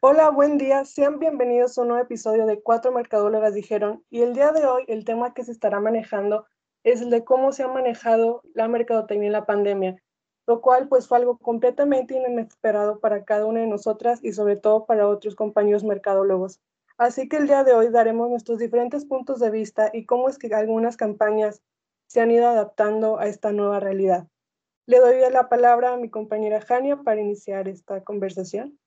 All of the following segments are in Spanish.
Hola, buen día. Sean bienvenidos a un nuevo episodio de Cuatro Mercadólogas Dijeron. Y el día de hoy, el tema que se estará manejando es el de cómo se ha manejado la mercadotecnia en la pandemia, lo cual pues fue algo completamente inesperado para cada una de nosotras y sobre todo para otros compañeros mercadólogos. Así que el día de hoy daremos nuestros diferentes puntos de vista y cómo es que algunas campañas se han ido adaptando a esta nueva realidad. Le doy la palabra a mi compañera Jania para iniciar esta conversación.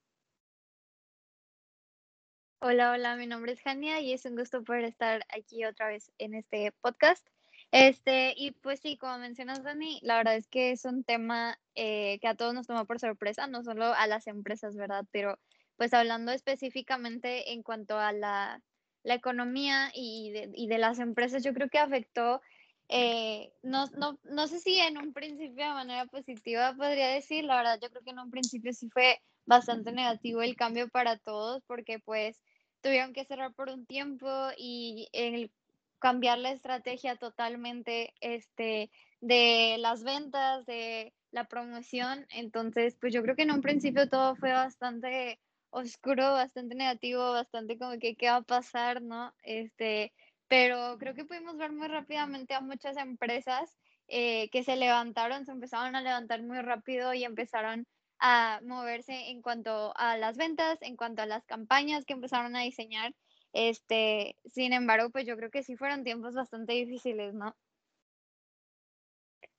Hola, hola, mi nombre es Jania y es un gusto poder estar aquí otra vez en este podcast. Este, y pues sí, como mencionas, Dani, la verdad es que es un tema eh, que a todos nos tomó por sorpresa, no solo a las empresas, ¿verdad? Pero pues hablando específicamente en cuanto a la, la economía y de, y de, las empresas, yo creo que afectó, eh, no, no, no sé si en un principio de manera positiva podría decir, la verdad yo creo que en un principio sí fue bastante negativo el cambio para todos porque pues tuvieron que cerrar por un tiempo y el cambiar la estrategia totalmente este, de las ventas, de la promoción. Entonces, pues yo creo que en un principio todo fue bastante oscuro, bastante negativo, bastante como que qué va a pasar, ¿no? Este, pero creo que pudimos ver muy rápidamente a muchas empresas eh, que se levantaron, se empezaron a levantar muy rápido y empezaron a moverse en cuanto a las ventas, en cuanto a las campañas que empezaron a diseñar. Este, sin embargo, pues yo creo que sí fueron tiempos bastante difíciles, ¿no?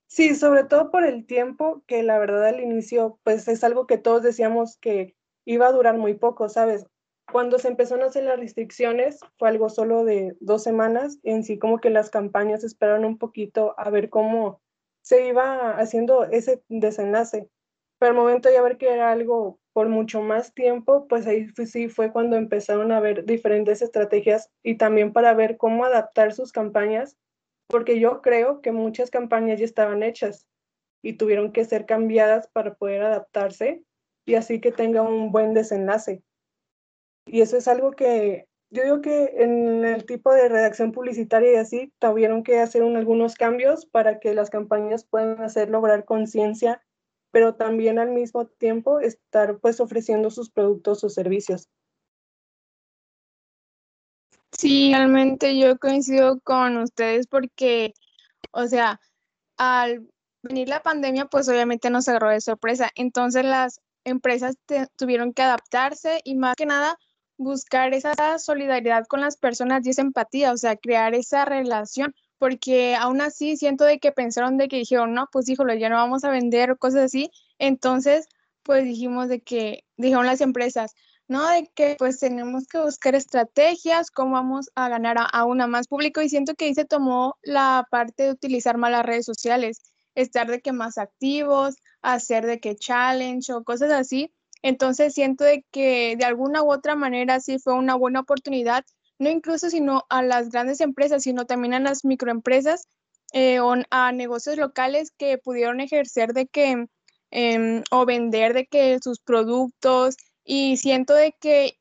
Sí, sobre todo por el tiempo que la verdad al inicio, pues es algo que todos decíamos que iba a durar muy poco, ¿sabes? Cuando se empezaron a hacer las restricciones, fue algo solo de dos semanas, en sí como que las campañas esperaron un poquito a ver cómo se iba haciendo ese desenlace pero al momento de ver que era algo por mucho más tiempo, pues ahí sí fue cuando empezaron a ver diferentes estrategias y también para ver cómo adaptar sus campañas, porque yo creo que muchas campañas ya estaban hechas y tuvieron que ser cambiadas para poder adaptarse y así que tenga un buen desenlace. Y eso es algo que yo digo que en el tipo de redacción publicitaria y así tuvieron que hacer algunos cambios para que las campañas puedan hacer lograr conciencia pero también al mismo tiempo estar pues ofreciendo sus productos o servicios. Sí, realmente yo coincido con ustedes porque, o sea, al venir la pandemia, pues obviamente nos agarró de sorpresa. Entonces las empresas tuvieron que adaptarse y más que nada buscar esa solidaridad con las personas y esa empatía, o sea, crear esa relación, porque aún así siento de que pensaron de que dijeron, no, pues híjole, ya no vamos a vender cosas así. Entonces, pues dijimos de que, dijeron las empresas, ¿no? De que pues tenemos que buscar estrategias, cómo vamos a ganar a, a una más público y siento que ahí se tomó la parte de utilizar más las redes sociales, estar de que más activos, hacer de que challenge o cosas así. Entonces siento de que de alguna u otra manera sí fue una buena oportunidad no incluso sino a las grandes empresas, sino también a las microempresas eh, o a negocios locales que pudieron ejercer de que em, o vender de que sus productos y siento de que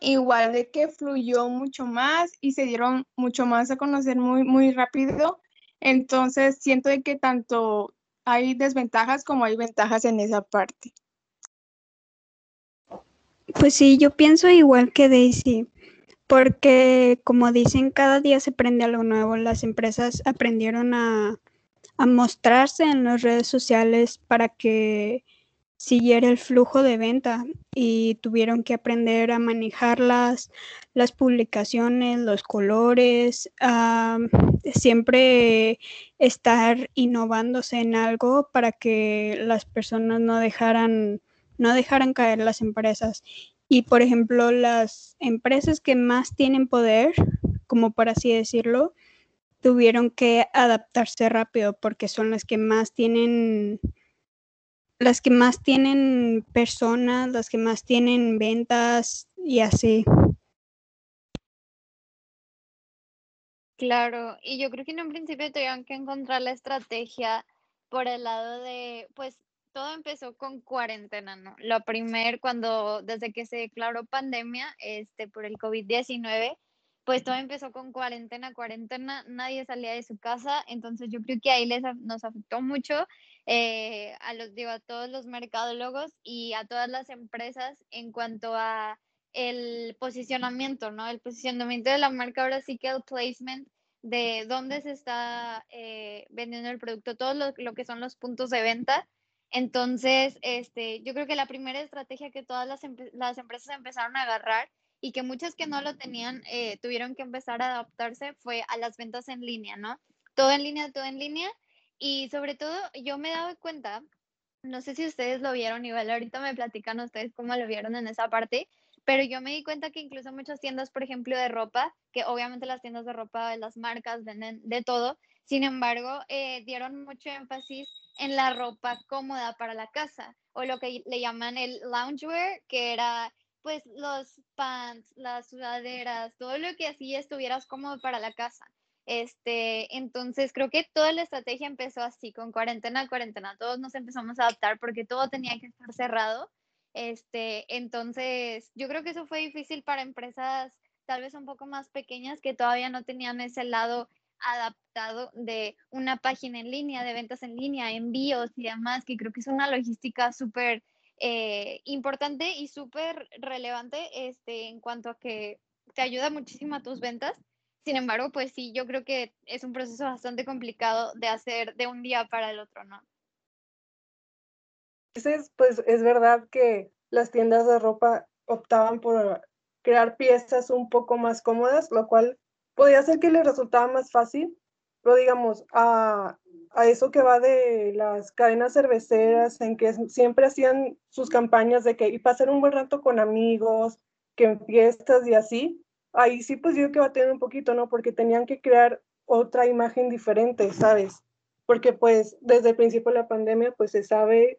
igual de que fluyó mucho más y se dieron mucho más a conocer muy, muy rápido. Entonces siento de que tanto hay desventajas como hay ventajas en esa parte. Pues sí, yo pienso igual que Daisy porque como dicen, cada día se aprende algo nuevo. Las empresas aprendieron a, mostrarse en las redes sociales para que siguiera el flujo de venta y tuvieron que aprender a manejar las, las publicaciones, los colores, siempre estar innovándose en algo para que las personas no dejaran, no dejaran caer las empresas. Y por ejemplo, las empresas que más tienen poder, como por así decirlo, tuvieron que adaptarse rápido porque son las que más tienen las que más tienen personas, las que más tienen ventas y así. Claro, y yo creo que en un principio tuvieron que encontrar la estrategia por el lado de, pues, todo empezó con cuarentena, ¿no? Lo primer, cuando, desde que se declaró pandemia, este, por el COVID-19, pues todo empezó con cuarentena, cuarentena, nadie salía de su casa, entonces yo creo que ahí les, nos afectó mucho eh, a los digo a todos los mercadólogos y a todas las empresas en cuanto a el posicionamiento, ¿no? El posicionamiento de la marca, ahora sí que el placement de dónde se está eh, vendiendo el producto, todo lo, que son los puntos de venta. Entonces, este, yo creo que la primera estrategia que todas las, las empresas empezaron a agarrar y que muchas que no lo tenían eh, tuvieron que empezar a adaptarse fue a las ventas en línea, ¿no? Todo en línea, todo en línea. Y sobre todo, yo me he cuenta, no sé si ustedes lo vieron, igual ahorita me platican ustedes cómo lo vieron en esa parte, pero yo me di cuenta que incluso muchas tiendas, por ejemplo, de ropa, que obviamente las tiendas de ropa, las marcas venden de todo, sin embargo, eh, dieron mucho énfasis en la ropa cómoda para la casa, o lo que le llaman el loungewear, que era pues los pants, las sudaderas, todo lo que así estuvieras cómodo para la casa. Este, entonces creo que toda la estrategia empezó así, con cuarentena, cuarentena. Todos nos empezamos a adaptar porque todo tenía que estar cerrado este, entonces, yo creo que eso fue difícil para empresas tal vez un poco más pequeñas que todavía no tenían ese lado adaptado de una página en línea, de ventas en línea, envíos y demás, que creo que es una logística súper eh, importante y súper relevante este, en cuanto a que te ayuda muchísimo a tus ventas. Sin embargo, pues sí, yo creo que es un proceso bastante complicado de hacer de un día para el otro, ¿no? veces, pues es verdad que las tiendas de ropa optaban por crear piezas un poco más cómodas, lo cual podía hacer que les resultaba más fácil, pero digamos, a, a eso que va de las cadenas cerveceras, en que siempre hacían sus campañas de que y pasar un buen rato con amigos, que en fiestas y así, ahí sí pues yo que va a tener un poquito, ¿no? Porque tenían que crear otra imagen diferente, ¿sabes? Porque pues desde el principio de la pandemia pues se sabe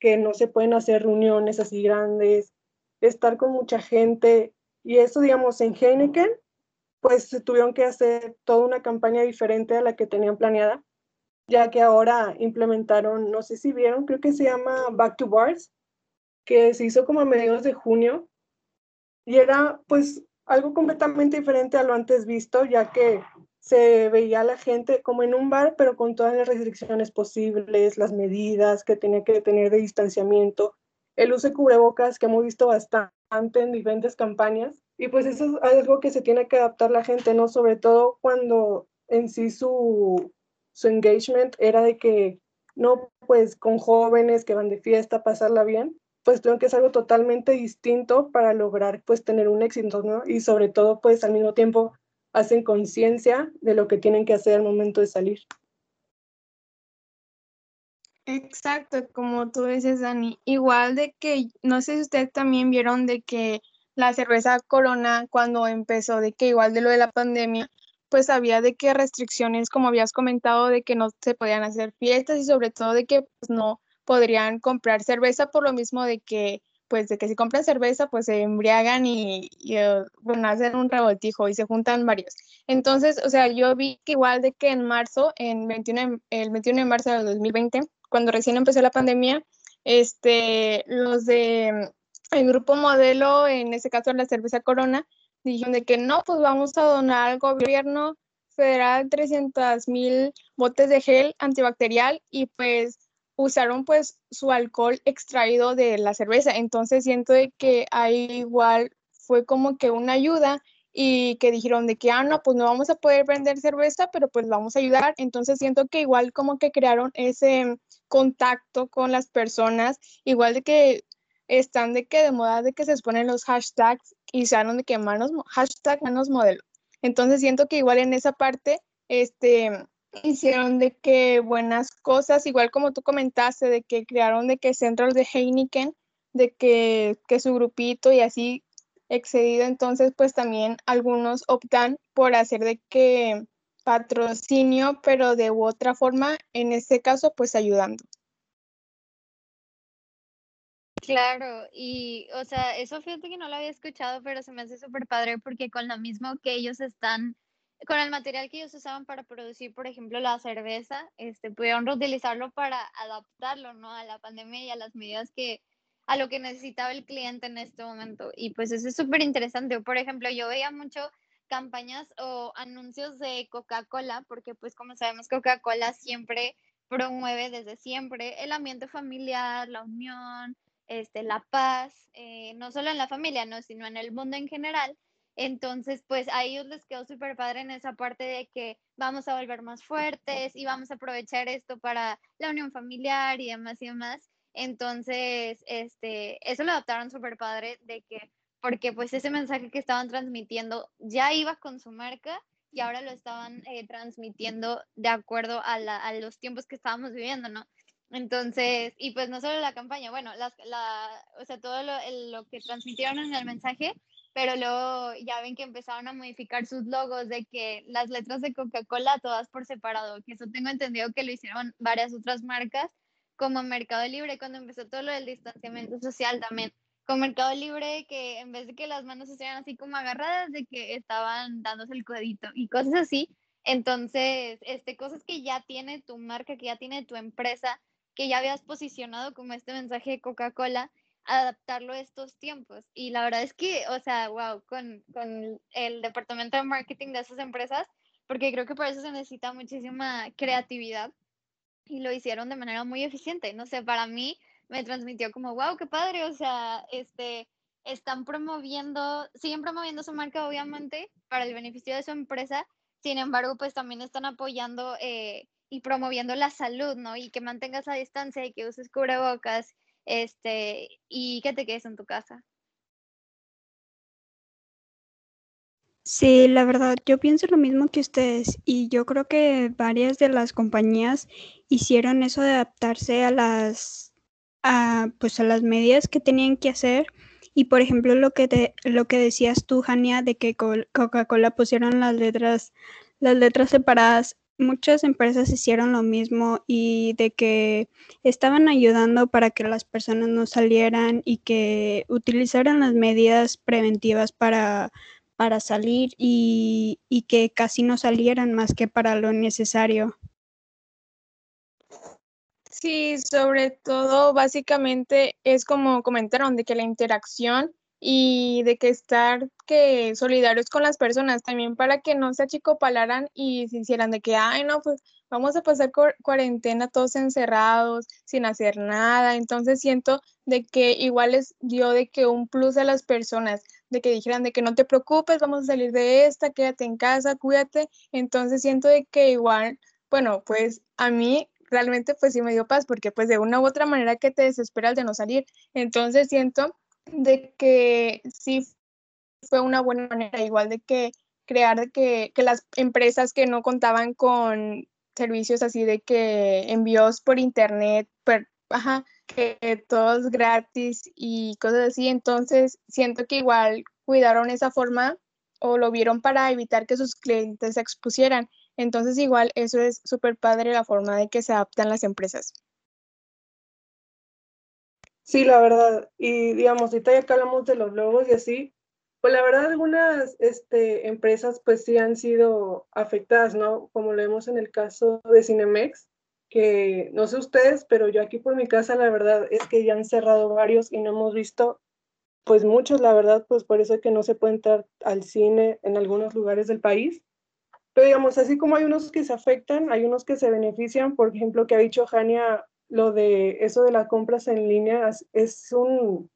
que no se pueden hacer reuniones así grandes, estar con mucha gente. Y eso, digamos, en Heineken, pues tuvieron que hacer toda una campaña diferente a la que tenían planeada, ya que ahora implementaron, no sé si vieron, creo que se llama Back to Bars, que se hizo como a mediados de junio. Y era pues algo completamente diferente a lo antes visto, ya que se veía a la gente como en un bar, pero con todas las restricciones posibles, las medidas que tenía que tener de distanciamiento, el uso de cubrebocas que hemos visto bastante en diferentes campañas. Y pues eso es algo que se tiene que adaptar la gente, ¿no? Sobre todo cuando en sí su, su engagement era de que no, pues con jóvenes que van de fiesta, pasarla bien, pues tengo que es algo totalmente distinto para lograr pues tener un éxito, ¿no? Y sobre todo pues al mismo tiempo hacen conciencia de lo que tienen que hacer al momento de salir. Exacto, como tú dices, Dani. Igual de que, no sé si ustedes también vieron de que la cerveza Corona, cuando empezó, de que igual de lo de la pandemia, pues había de que restricciones, como habías comentado, de que no se podían hacer fiestas y sobre todo de que pues, no podrían comprar cerveza por lo mismo de que pues de que si compran cerveza, pues se embriagan y, eh, bueno, hacen un revoltijo y se juntan varios. Entonces, o sea, yo vi que igual de que en marzo, en 21, el 21 de marzo del 2020, cuando recién empezó la pandemia, este, los de el grupo modelo, en ese caso la cerveza Corona, dijeron de que no, pues vamos a donar al gobierno federal 300 mil botes de gel antibacterial y pues usaron pues su alcohol extraído de la cerveza. Entonces siento de que ahí igual fue como que una ayuda y que dijeron de que, ah, no, pues no vamos a poder vender cerveza, pero pues vamos a ayudar. Entonces siento que igual como que crearon ese contacto con las personas, igual de que están de que de moda de que se exponen los hashtags y se de que manos, hashtag manos modelo. Entonces siento que igual en esa parte, este, hicieron de que buenas cosas, igual como tú comentaste, de que crearon de que centros de Heineken, de que, que su grupito y así excedido, entonces pues también algunos optan por hacer de que patrocinio, pero de otra forma, en este caso pues ayudando. Claro, y o sea, eso fíjate que no lo había escuchado, pero se me hace súper padre porque con lo mismo que ellos están con el material que ellos usaban para producir, por ejemplo, la cerveza, este, pudieron reutilizarlo para adaptarlo, ¿no? A la pandemia y a las medidas que, a lo que necesitaba el cliente en este momento. Y pues eso es súper interesante. Por ejemplo, yo veía mucho campañas o anuncios de Coca-Cola, porque pues como sabemos, Coca-Cola siempre promueve desde siempre el ambiente familiar, la unión, este, la paz, eh, no solo en la familia, no, sino en el mundo en general. Entonces, pues a ellos les quedó súper padre en esa parte de que vamos a volver más fuertes y vamos a aprovechar esto para la unión familiar y demás y demás. Entonces, este, eso lo adaptaron súper padre de que, porque pues ese mensaje que estaban transmitiendo ya iba con su marca y ahora lo estaban eh, transmitiendo de acuerdo a, a, los tiempos que estábamos viviendo, ¿no? Entonces, y pues no solo la campaña, bueno, las, la, o sea, todo lo, lo que transmitieron en el mensaje pero luego ya ven que empezaron a modificar sus logos de que las letras de Coca-Cola todas por separado, que eso tengo entendido que lo hicieron varias otras marcas, como Mercado Libre, cuando empezó todo lo del distanciamiento social también, con Mercado Libre, que en vez de que las manos estuvieran así como agarradas, de que estaban dándose el codito y cosas así. Entonces, este, cosas que ya tiene tu marca, que ya tiene tu empresa, que ya habías posicionado como este mensaje de Coca-Cola, adaptarlo a estos tiempos. Y la verdad es que, o sea, wow, con, con el departamento de marketing de esas empresas, porque creo que por eso se necesita muchísima creatividad y lo hicieron de manera muy eficiente. No sé, para mí me transmitió como, wow, qué padre, o sea, este, están promoviendo, siguen promoviendo su marca, obviamente, para el beneficio de su empresa, sin embargo, pues también están apoyando eh, y promoviendo la salud, ¿no? Y que mantengas la distancia y que uses cubrebocas este, y que te quedes en tu casa. Sí, la verdad, yo pienso lo mismo que ustedes y yo creo que varias de las compañías hicieron eso de adaptarse a las, a, pues a las medidas que tenían que hacer y por ejemplo lo que te, lo que decías tú, Jania, de que Coca-Cola pusieron las letras, las letras separadas muchas empresas hicieron lo mismo y de que estaban ayudando para que las personas no salieran y que utilizaran las medidas preventivas para, para salir y, y que casi no salieran más que para lo necesario. Sí, sobre todo básicamente es como comentaron de que la interacción y de que estar que solidarios con las personas también para que no se achicopalaran y se hicieran de que, ay, no, pues vamos a pasar cuarentena todos encerrados, sin hacer nada. Entonces siento de que igual les dio de que un plus a las personas, de que dijeran de que no te preocupes, vamos a salir de esta, quédate en casa, cuídate. Entonces siento de que igual, bueno, pues a mí realmente pues sí me dio paz porque pues de una u otra manera que te desesperas de no salir. Entonces siento de que sí fue una buena manera, igual de que crear de que, que las empresas que no contaban con servicios así de que envíos por internet, per, ajá, que todos gratis y cosas así, entonces siento que igual cuidaron esa forma o lo vieron para evitar que sus clientes se expusieran. Entonces igual eso es súper padre la forma de que se adaptan las empresas. Sí, la verdad. Y digamos, ahorita ya que hablamos de los logos y así, pues la verdad algunas este, empresas pues sí han sido afectadas, ¿no? Como lo vemos en el caso de Cinemex, que no sé ustedes, pero yo aquí por mi casa la verdad es que ya han cerrado varios y no hemos visto pues muchos, la verdad, pues por eso es que no se puede entrar al cine en algunos lugares del país. Pero digamos, así como hay unos que se afectan, hay unos que se benefician, por ejemplo, que ha dicho Jania lo de eso de las compras en línea es un,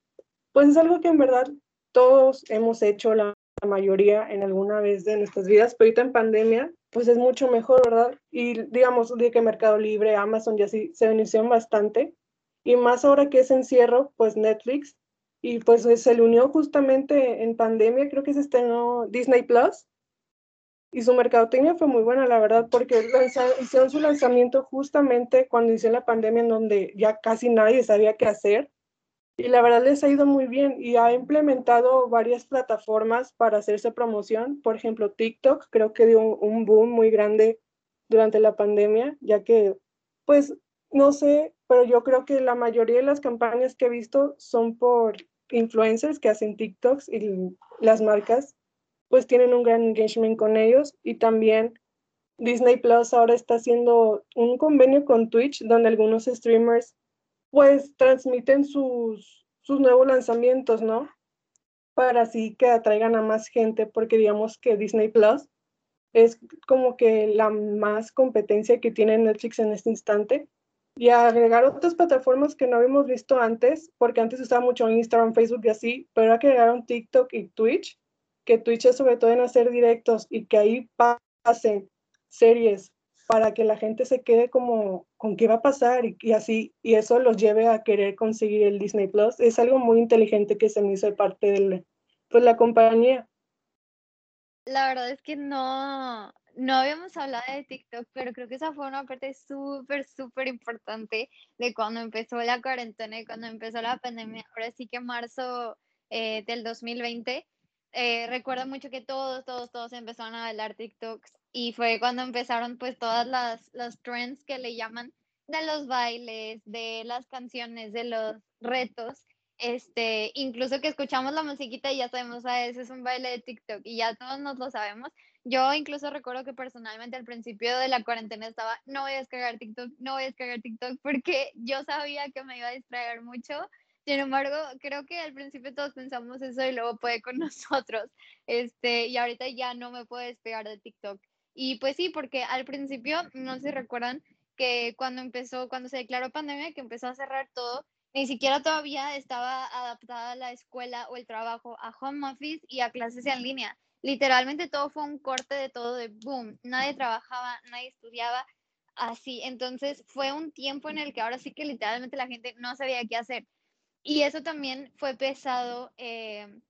pues es algo que en verdad todos hemos hecho, la, mayoría en alguna vez de nuestras vidas, pero ahorita en pandemia, pues es mucho mejor, ¿verdad? Y digamos, de que Mercado Libre, Amazon ya sí se beneficiaron bastante, y más ahora que es encierro, pues Netflix, y pues se le unió justamente en pandemia, creo que se estrenó Disney Plus, y su mercadotecnia fue muy buena, la verdad, porque hicieron su lanzamiento justamente cuando inició la pandemia, en donde ya casi nadie sabía qué hacer. Y la verdad les ha ido muy bien y ha implementado varias plataformas para hacerse promoción. Por ejemplo, TikTok creo que dio un, boom muy grande durante la pandemia, ya que, pues, no sé, pero yo creo que la mayoría de las campañas que he visto son por influencers que hacen TikToks y las marcas pues tienen un gran engagement con ellos y también Disney Plus ahora está haciendo un convenio con Twitch donde algunos streamers pues transmiten sus, sus nuevos lanzamientos, ¿no? Para así que atraigan a más gente porque digamos que Disney Plus es como que la más competencia que tiene Netflix en este instante. Y agregar otras plataformas que no habíamos visto antes, porque antes usaba mucho Instagram, Facebook y así, pero ahora que agregaron TikTok y Twitch, que Twitch es sobre todo en hacer directos y que ahí pasen series para que la gente se quede como con qué va a pasar y, así, y eso los lleve a querer conseguir el Disney Plus. Es algo muy inteligente que se me hizo de parte de pues, la compañía. La verdad es que no, no habíamos hablado de TikTok, pero creo que esa fue una parte súper, súper importante de cuando empezó la cuarentena y cuando empezó la pandemia. Ahora sí que marzo eh, del 2020 eh, recuerdo mucho que todos, todos, todos empezaron a bailar TikToks y fue cuando empezaron pues todas las, los trends que le llaman de los bailes, de las canciones, de los retos, este, incluso que escuchamos la musiquita y ya sabemos, a ah, ese es un baile de TikTok y ya todos nos lo sabemos. Yo incluso recuerdo que personalmente al principio de la cuarentena estaba, no voy a descargar TikTok, no voy a descargar TikTok porque yo sabía que me iba a distraer mucho sin embargo, creo que al principio todos pensamos eso y luego puede con nosotros. Este, y ahorita ya no me puedo despegar de TikTok. Y pues sí, porque al principio, no sé si recuerdan que cuando empezó, cuando se declaró pandemia, que empezó a cerrar todo, ni siquiera todavía estaba adaptada la escuela o el trabajo a home office y a clases en línea. Literalmente todo fue un corte de todo de boom. Nadie trabajaba, nadie estudiaba, así. Entonces fue un tiempo en el que ahora sí que literalmente la gente no sabía qué hacer. Y eso también fue pesado, eh,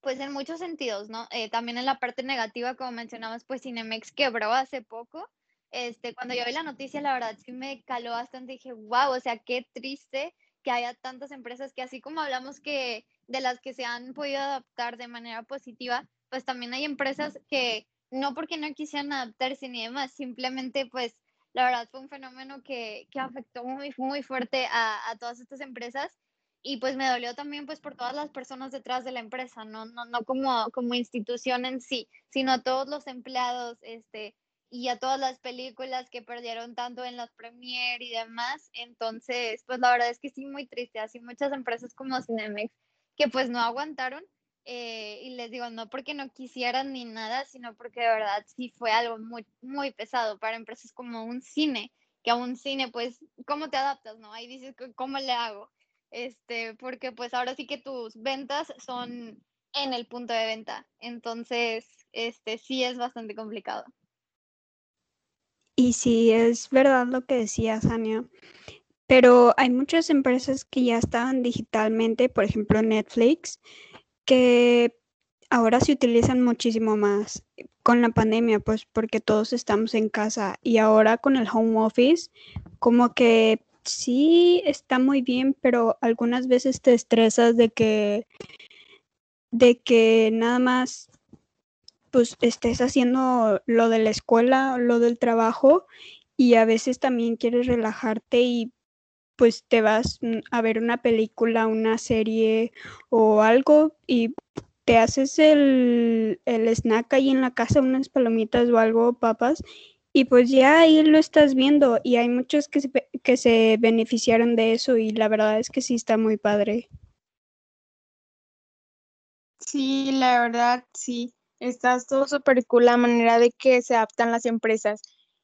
pues en muchos sentidos, ¿no? Eh, también en la parte negativa, como mencionabas, pues Cinemex quebró hace poco. Este, cuando yo vi la noticia, la verdad sí me caló bastante. Dije, wow, o sea, qué triste que haya tantas empresas que así como hablamos que de las que se han podido adaptar de manera positiva, pues también hay empresas que no porque no quisieran adaptarse ni demás, simplemente pues la verdad fue un fenómeno que, que afectó muy, muy fuerte a, a todas estas empresas y pues me dolió también pues por todas las personas detrás de la empresa, no, no, no como, como institución en sí, sino a todos los empleados, este, y a todas las películas que perdieron tanto en las premier y demás. Entonces, pues la verdad es que sí, muy triste. Así muchas empresas como Cinemex que pues no aguantaron. Eh, y les digo, no porque no quisieran ni nada, sino porque de verdad sí fue algo muy, muy pesado para empresas como un cine, que a un cine, pues, ¿cómo te adaptas? no Ahí dices, ¿cómo le hago? Este, porque pues ahora sí que tus ventas son en el punto de venta. Entonces, este sí es bastante complicado. Y sí, es verdad lo que decía Sania. Pero hay muchas empresas que ya estaban digitalmente, por ejemplo Netflix, que ahora se utilizan muchísimo más con la pandemia, pues porque todos estamos en casa y ahora con el home office, como que sí está muy bien, pero algunas veces te estresas de que, de que nada más pues estés haciendo lo de la escuela, lo del trabajo y a veces también quieres relajarte y pues te vas mm, a ver una película, una serie o algo y te haces el, el snack ahí en la casa, unas palomitas o algo, papas, y pues ya ahí lo estás viendo y hay muchos que se, que se beneficiaron de eso y la verdad es que sí está muy padre. Sí, la verdad, sí. Está todo súper cool la manera de que se adaptan las empresas.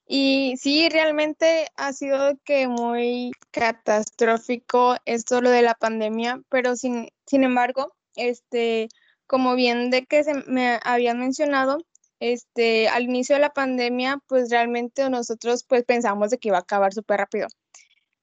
Y sí, realmente ha sido que muy catastrófico esto lo de la pandemia, pero sin, sin embargo, este, como bien de que se me habían mencionado, este, al inicio de la pandemia, pues realmente nosotros pues pensamos de que iba a acabar súper rápido,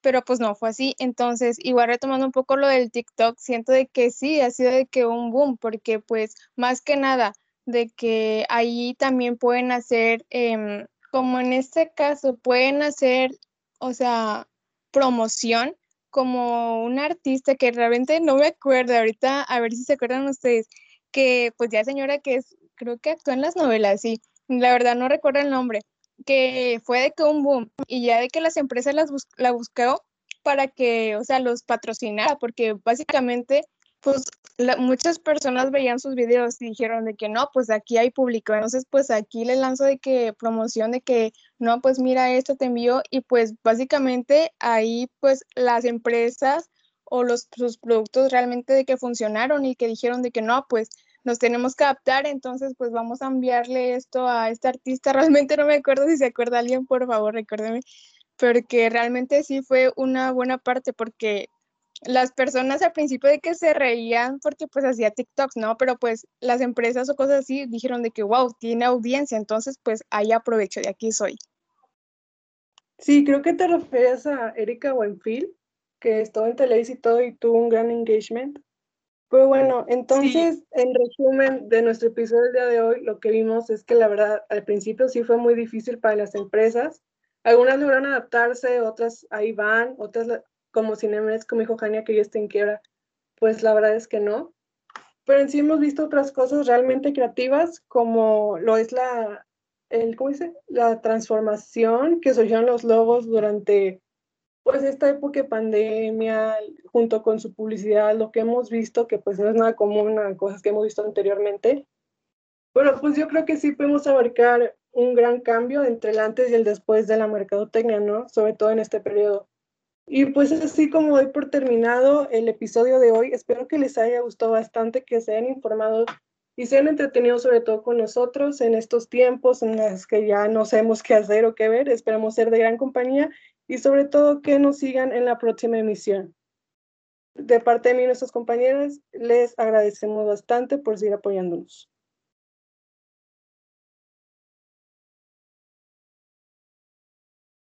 pero pues no fue así. Entonces, igual retomando un poco lo del TikTok, siento de que sí, ha sido de que un boom, porque pues más que nada, de que ahí también pueden hacer, em, como en este caso, pueden hacer, o sea, promoción como un artista que realmente no me acuerdo ahorita, a ver si se acuerdan ustedes, que pues ya señora que es creo que actuó en las novelas, sí, la verdad no recuerdo el nombre, que fue de que un boom y ya de que las empresas las la buscaron para que, o sea, los patrocinara, porque básicamente, pues muchas personas veían sus videos y dijeron de que no, pues aquí hay público, entonces pues aquí le lanzo de que promoción de que no, pues mira esto te envío y pues básicamente ahí pues las empresas o los sus productos realmente de que funcionaron y que dijeron de que no, pues nos tenemos que adaptar, entonces pues vamos a enviarle esto a este artista. Realmente no me acuerdo si se acuerda alguien, por favor, recuérdeme, porque realmente sí fue una buena parte porque las personas al principio de que se reían porque pues hacía TikToks, ¿no? Pero pues las empresas o cosas así dijeron de que, wow, tiene audiencia, entonces pues ahí aprovecho, de aquí soy. Sí, creo que te refieres a Erika Wenfield, que estuvo en Televisa y todo y tuvo un gran engagement. Pero bueno, entonces, en resumen de nuestro episodio del día de hoy, lo que vimos es que la verdad al principio sí fue muy difícil para las empresas. Algunas lograron adaptarse, otras ahí van, otras como Cinemex, como dijo Jania, que ya está en quiebra, pues la verdad es que no. Pero en sí hemos visto otras cosas realmente creativas, como lo es la, el, ¿cómo dice? La transformación que surgieron los logos durante pues esta época de pandemia, junto con su publicidad, lo que hemos visto, que pues no es nada común a cosas que hemos visto anteriormente. Bueno, pues yo creo que sí podemos abarcar un gran cambio entre el antes y el después de la mercadotecnia, ¿no? Sobre todo en este periodo. Y pues así como doy por terminado el episodio de hoy, espero que les haya gustado bastante, que se hayan informado y se hayan entretenido sobre todo con nosotros en estos tiempos en los que ya no sabemos qué hacer o qué ver. Esperamos ser de gran compañía y sobre todo que nos sigan en la próxima emisión. De parte de mí y nuestros compañeros, les agradecemos bastante por seguir apoyándonos.